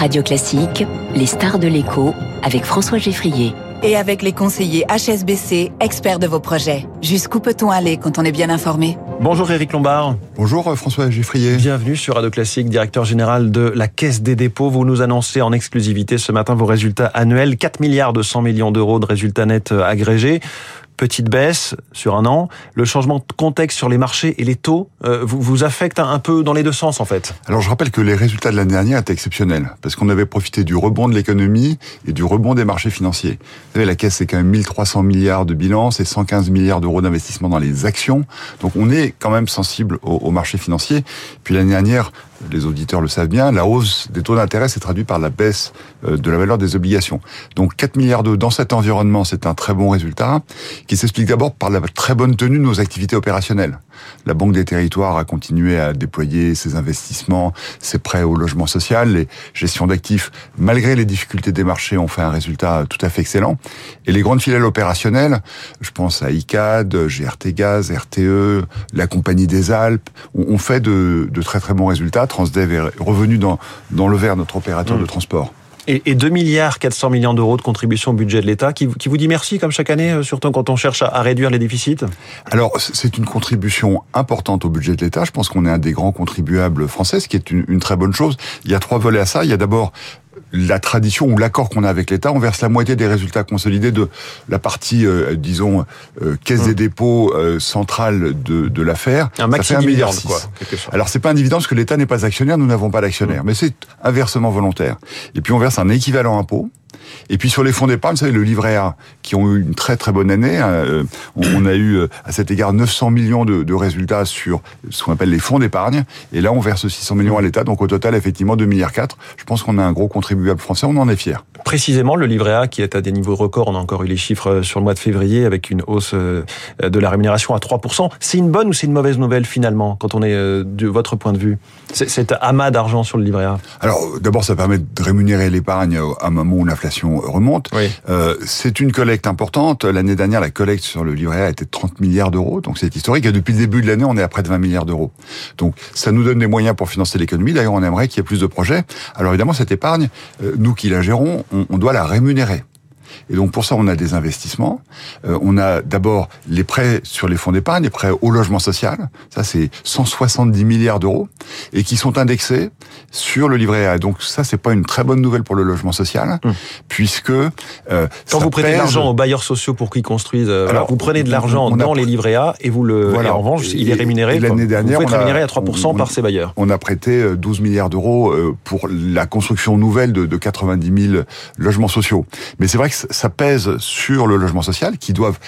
Radio Classique, les stars de l'écho avec François Geffrier. Et avec les conseillers HSBC, experts de vos projets. Jusqu'où peut-on aller quand on est bien informé? Bonjour Éric Lombard. Bonjour euh, François Geffrier. Bienvenue sur Radio Classique, directeur général de la Caisse des dépôts. Vous nous annoncez en exclusivité ce matin vos résultats annuels. 4 milliards de 100 millions d'euros de résultats nets euh, agrégés petite baisse sur un an. Le changement de contexte sur les marchés et les taux euh, vous, affecte un peu dans les deux sens en fait. Alors je rappelle que les résultats de l'année dernière étaient exceptionnels parce qu'on avait profité du rebond de l'économie et du rebond des marchés financiers. Vous savez, la caisse c'est quand même 1300 milliards de bilan, c'est 115 milliards d'euros d'investissement dans les actions. Donc on est quand même sensible aux marchés financiers. Puis l'année dernière, les auditeurs le savent bien, la hausse des taux d'intérêt s'est traduite par la baisse euh, de la valeur des obligations. Donc 4 milliards d'euros dans cet environnement, c'est un très bon résultat qui s'explique d'abord par la très bonne tenue de nos activités opérationnelles. La Banque des Territoires a continué à déployer ses investissements, ses prêts au logement social, les gestions d'actifs, malgré les difficultés des marchés, ont fait un résultat tout à fait excellent. Et les grandes filiales opérationnelles, je pense à ICAD, GRT Gaz, RTE, la Compagnie des Alpes, ont fait de, de très très bons résultats Transdev est revenu dans, dans le vert, notre opérateur mmh. de transport. Et, et 2 milliards 400 millions d'euros de contribution au budget de l'État, qui, qui, vous dit merci comme chaque année, euh, surtout quand on cherche à, à réduire les déficits Alors, c'est une contribution importante au budget de l'État. Je pense qu'on est un des grands contribuables français, ce qui est une, une très bonne chose. Il y a trois volets à ça. Il y a d'abord la tradition ou l'accord qu'on a avec l'État, on verse la moitié des résultats consolidés de la partie, euh, disons, euh, caisse des dépôts euh, centrale de, de l'affaire. Un maxi un milliard, quoi. Alors c'est pas un dividende parce que l'État n'est pas actionnaire, nous n'avons pas d'actionnaire, mmh. mais c'est un versement volontaire. Et puis on verse un équivalent impôt et puis sur les fonds d'épargne, vous savez, le livret A, qui ont eu une très très bonne année, euh, on, a eu euh, à cet égard 900 millions de, de résultats sur ce qu'on appelle les fonds d'épargne, et là on verse 600 millions à l'État, donc au total effectivement 2 milliards 4. Je pense qu'on a un gros contribuable français, on en est fier. Précisément, le livret A qui est à des niveaux records, on a encore eu les chiffres euh, sur le mois de février avec une hausse de la rémunération à 3%. C'est une bonne ou c'est une mauvaise nouvelle finalement, quand on est de votre point de vue? Cet amas d'argent sur le livret A Alors d'abord ça permet de rémunérer l'épargne à un moment où l'inflation remonte. Oui. Euh, c'est une collecte importante. L'année dernière, la collecte sur le livret A était de 30 milliards d'euros, donc c'est historique. Et depuis le début de l'année, on est à près de 20 milliards d'euros. Donc ça nous donne des moyens pour financer l'économie. D'ailleurs, on aimerait qu'il y ait plus de projets. Alors évidemment, cette épargne, euh, nous qui la gérons, on, doit la rémunérer. Et donc pour ça, on a des investissements. Euh, on a d'abord les prêts sur les fonds d'épargne, les prêts au logement social. Ça, c'est 170 milliards d'euros et qui sont indexés sur le livret A. Donc ça, c'est pas une très bonne nouvelle pour le logement social, mmh. puisque euh, quand vous prenez de l'argent aux bailleurs sociaux pour qu'ils construisent, euh, alors, vous prenez de l'argent dans les livrets A et vous le voilà. et en revanche, il est rémunéré. L'année dernière, vous êtes rémunéré à 3% on, par ces bailleurs. On a prêté 12 milliards d'euros pour la construction nouvelle de, de 90 000 logements sociaux. Mais c'est vrai que ça pèse sur le logement social qui doivent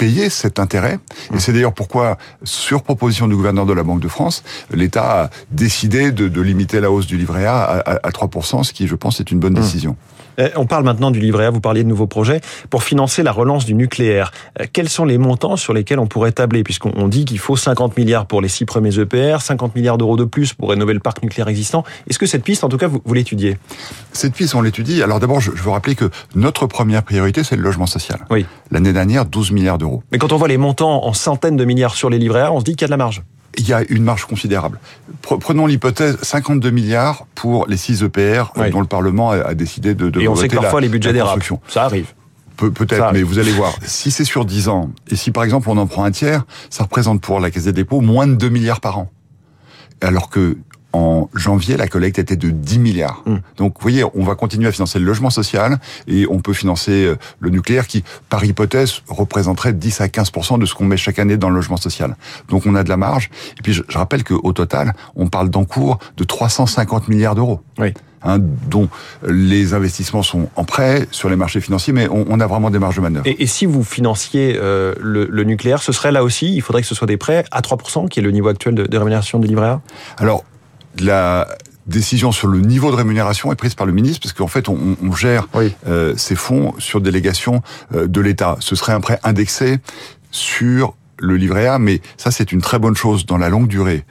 payer cet intérêt. Et c'est d'ailleurs pourquoi, sur proposition du gouverneur de la Banque de France, l'État a décidé de, de, limiter la hausse du livret A à, à, à 3%, ce qui, je pense, est une bonne décision. On parle maintenant du livret A, vous parliez de nouveaux projets, pour financer la relance du nucléaire. Quels sont les montants sur lesquels on pourrait tabler? Puisqu'on dit qu'il faut 50 milliards pour les six premiers EPR, 50 milliards d'euros de plus pour rénover le parc nucléaire existant. Est-ce que cette piste, en tout cas, vous, vous l'étudiez? Cette piste, on l'étudie. Alors d'abord, je, je veux rappeler que notre première priorité, c'est le logement social. Oui. L'année dernière, 12 milliards d'euros. Mais quand on voit les montants en centaines de milliards sur les livrets A, on se dit qu'il y a de la marge il y a une marge considérable. Prenons l'hypothèse 52 milliards pour les 6 EPR oui. dont le Parlement a décidé de, de Et on sait que parfois la, les budgets dérapent. Ça arrive. Pe Peut-être, mais vous allez voir. Si c'est sur 10 ans, et si par exemple on en prend un tiers, ça représente pour la Caisse des dépôts moins de 2 milliards par an. Alors que en janvier, la collecte était de 10 milliards. Mmh. Donc, vous voyez, on va continuer à financer le logement social et on peut financer euh, le nucléaire qui, par hypothèse, représenterait 10 à 15 de ce qu'on met chaque année dans le logement social. Donc, on a de la marge. Et puis, je, je rappelle qu'au total, on parle d'encours de 350 milliards d'euros. Oui. Hein, dont les investissements sont en prêt sur les marchés financiers, mais on, on a vraiment des marges de manœuvre. Et, et si vous financiez euh, le, le, nucléaire, ce serait là aussi, il faudrait que ce soit des prêts à 3%, qui est le niveau actuel de, de rémunération du livret A Alors, la décision sur le niveau de rémunération est prise par le ministre, parce qu'en fait, on, on gère oui. euh, ces fonds sur délégation euh, de l'État. Ce serait un prêt indexé sur le livret A, mais ça, c'est une très bonne chose dans la longue durée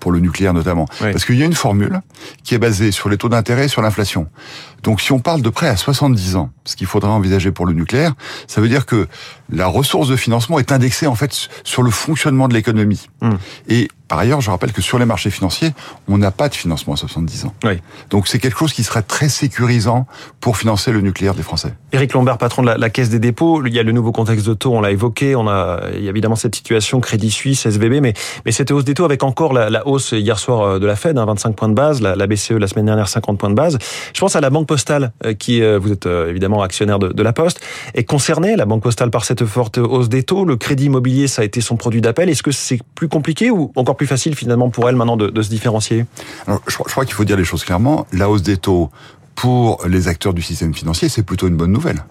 pour le nucléaire notamment. Oui. Parce qu'il y a une formule qui est basée sur les taux d'intérêt et sur l'inflation. Donc si on parle de prêt à 70 ans, ce qu'il faudra envisager pour le nucléaire, ça veut dire que la ressource de financement est indexée en fait sur le fonctionnement de l'économie. Mmh. Et par ailleurs, je rappelle que sur les marchés financiers, on n'a pas de financement à 70 ans. Oui. Donc c'est quelque chose qui serait très sécurisant pour financer le nucléaire des Français. Éric Lombard, patron de la, la, Caisse des dépôts, il y a le nouveau contexte de taux, on l'a évoqué, on a, il y a évidemment cette situation Crédit Suisse, SVB, mais, mais cette hausse des taux avec encore la, la hausse hier soir euh, de la Fed, hein, 25 points de base, la, la, BCE la semaine dernière 50 points de base. Je pense à la Banque Postale, euh, qui, vous êtes évidemment actionnaire de, de la Poste, est concernée, la Banque Postale, par cette forte hausse des taux. Le crédit immobilier, ça a été son produit d'appel. Est-ce que c'est plus compliqué ou encore plus facile finalement pour elle maintenant de, de se différencier? Alors, je, je crois qu'il faut dire les choses clairement. La hausse des taux pour les acteurs du système financier, c'est plutôt une bonne nouvelle.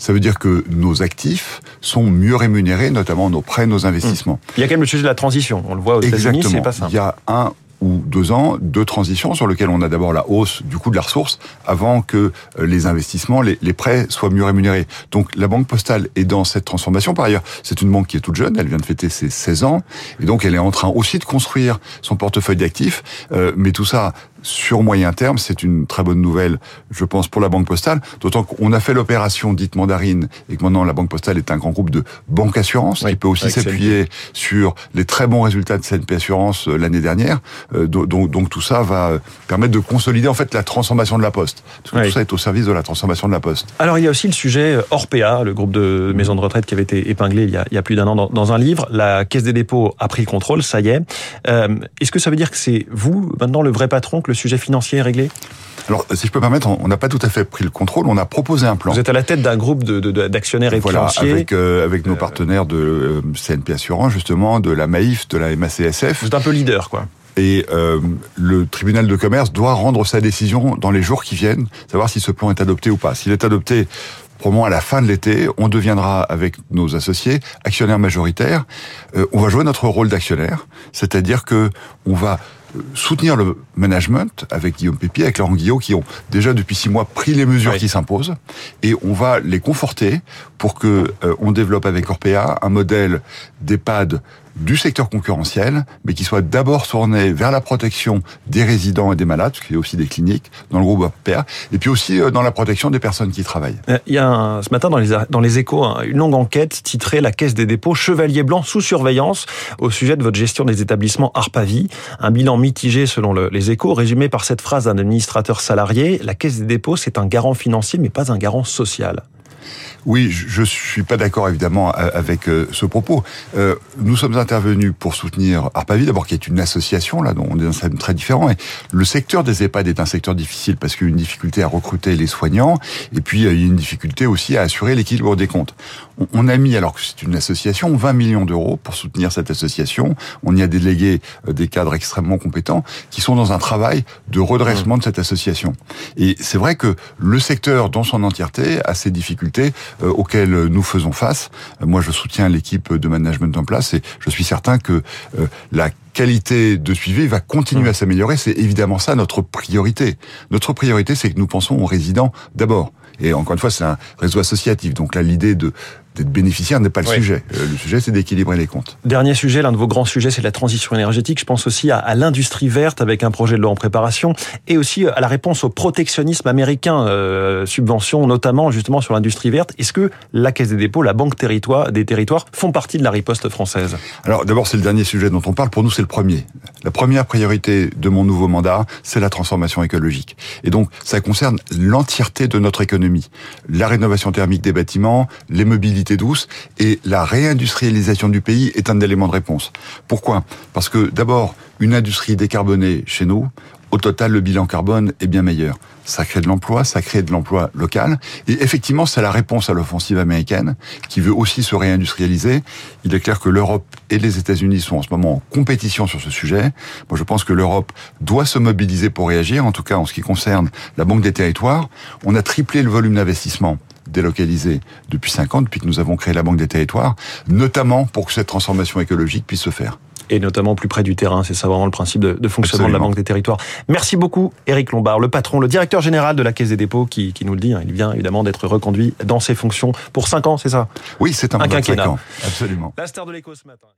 Ça veut dire que nos actifs sont mieux rémunérés, notamment nos prêts, nos investissements. Il y a quand même le sujet de la transition. On le voit aux États-Unis, c'est pas simple. Il y a un ou deux ans de transition sur lequel on a d'abord la hausse du coût de la ressource avant que les investissements, les, les, prêts soient mieux rémunérés. Donc la Banque Postale est dans cette transformation. Par ailleurs, c'est une banque qui est toute jeune, elle vient de fêter ses 16 ans, et donc elle est en train aussi de construire son portefeuille d'actifs. Euh, mais tout ça, sur moyen terme, c'est une très bonne nouvelle, je pense, pour la Banque Postale, d'autant qu'on a fait l'opération dite mandarine et que maintenant la Banque Postale est un grand groupe de banque assurance oui, qui peut aussi s'appuyer sur les très bons résultats de CNP Assurance l'année dernière. Euh, donc, donc, tout ça va permettre de consolider en fait la transformation de la Poste. Parce que oui. tout ça est au service de la transformation de la Poste. Alors il y a aussi le sujet Orpea, le groupe de maisons de retraite qui avait été épinglé il y a, il y a plus d'un an dans, dans, un livre. La Caisse des dépôts a pris le contrôle, ça y est. Euh, Est-ce que ça veut dire que c'est vous maintenant le vrai patron le sujet financier est réglé alors, si je peux permettre, on n'a pas tout à fait pris le contrôle. On a proposé un plan. Vous êtes à la tête d'un groupe d'actionnaires de, de, et voilà, financiers. Avec, euh, avec nos partenaires de euh, CNP Assurance, justement, de la MAIF, de la MACSF. Vous êtes un peu leader, quoi. Et euh, le tribunal de commerce doit rendre sa décision dans les jours qui viennent, savoir si ce plan est adopté ou pas. S'il est adopté, probablement à la fin de l'été, on deviendra avec nos associés actionnaires majoritaires. Euh, on va jouer notre rôle d'actionnaire, c'est-à-dire que on va soutenir le management avec Guillaume Pépier, avec Laurent Guillot, qui ont déjà depuis six mois pris les mesures oui. qui s'imposent, et on va les conforter pour que euh, on développe avec Orpea un modèle d'EHPAD du secteur concurrentiel, mais qui soit d'abord tourné vers la protection des résidents et des malades, parce qu'il y a aussi des cliniques dans le groupe Orpea, et puis aussi dans la protection des personnes qui travaillent. Il y a ce matin dans les, échos une longue enquête titrée La Caisse des dépôts, Chevalier Blanc sous surveillance, au sujet de votre gestion des établissements Arpavi. Un bilan mitigé selon le, les échos, résumé par cette phrase d'un administrateur salarié, La Caisse des dépôts, c'est un garant financier, mais pas un garant social. Oui, je suis pas d'accord évidemment avec ce propos. Euh, nous sommes intervenus pour soutenir Arpavi, d'abord qui est une association là, dont on est dans un système très différent. Et le secteur des EHPAD est un secteur difficile parce qu'il y a une difficulté à recruter les soignants, et puis il y a une difficulté aussi à assurer l'équilibre des comptes. On a mis, alors que c'est une association, 20 millions d'euros pour soutenir cette association. On y a délégué des cadres extrêmement compétents qui sont dans un travail de redressement de cette association. Et c'est vrai que le secteur dans son entièreté a ses difficultés euh, auxquelles nous faisons face. Moi, je soutiens l'équipe de management en place et je suis certain que euh, la qualité de suivi va continuer à s'améliorer. C'est évidemment ça notre priorité. Notre priorité, c'est que nous pensons aux résidents d'abord. Et encore une fois, c'est un réseau associatif. Donc là, l'idée de d'être bénéficiaire n'est pas le oui. sujet. Le sujet, c'est d'équilibrer les comptes. Dernier sujet, l'un de vos grands sujets, c'est la transition énergétique. Je pense aussi à, à l'industrie verte avec un projet de loi en préparation et aussi à la réponse au protectionnisme américain, euh, subventions notamment justement sur l'industrie verte. Est-ce que la Caisse des dépôts, la Banque territoire, des territoires font partie de la riposte française? Alors d'abord, c'est le dernier sujet dont on parle. Pour nous, c'est le premier. La première priorité de mon nouveau mandat, c'est la transformation écologique. Et donc, ça concerne l'entièreté de notre économie. La rénovation thermique des bâtiments, les mobilités douce et la réindustrialisation du pays est un élément de réponse. Pourquoi? Parce que d'abord, une industrie décarbonée chez nous, au total, le bilan carbone est bien meilleur. Ça crée de l'emploi, ça crée de l'emploi local. Et effectivement, c'est la réponse à l'offensive américaine qui veut aussi se réindustrialiser. Il est clair que l'Europe et les États-Unis sont en ce moment en compétition sur ce sujet. Moi, je pense que l'Europe doit se mobiliser pour réagir, en tout cas en ce qui concerne la Banque des territoires. On a triplé le volume d'investissement délocalisé depuis 5 ans, depuis que nous avons créé la Banque des territoires, notamment pour que cette transformation écologique puisse se faire et notamment plus près du terrain. C'est ça vraiment le principe de, de fonctionnement Absolument. de la Banque des Territoires. Merci beaucoup, Éric Lombard, le patron, le directeur général de la Caisse des dépôts, qui, qui nous le dit. Hein, il vient évidemment d'être reconduit dans ses fonctions pour 5 ans, c'est ça? Oui, c'est un, un quinquennat. Ans. Absolument. La star de l'écho ce matin.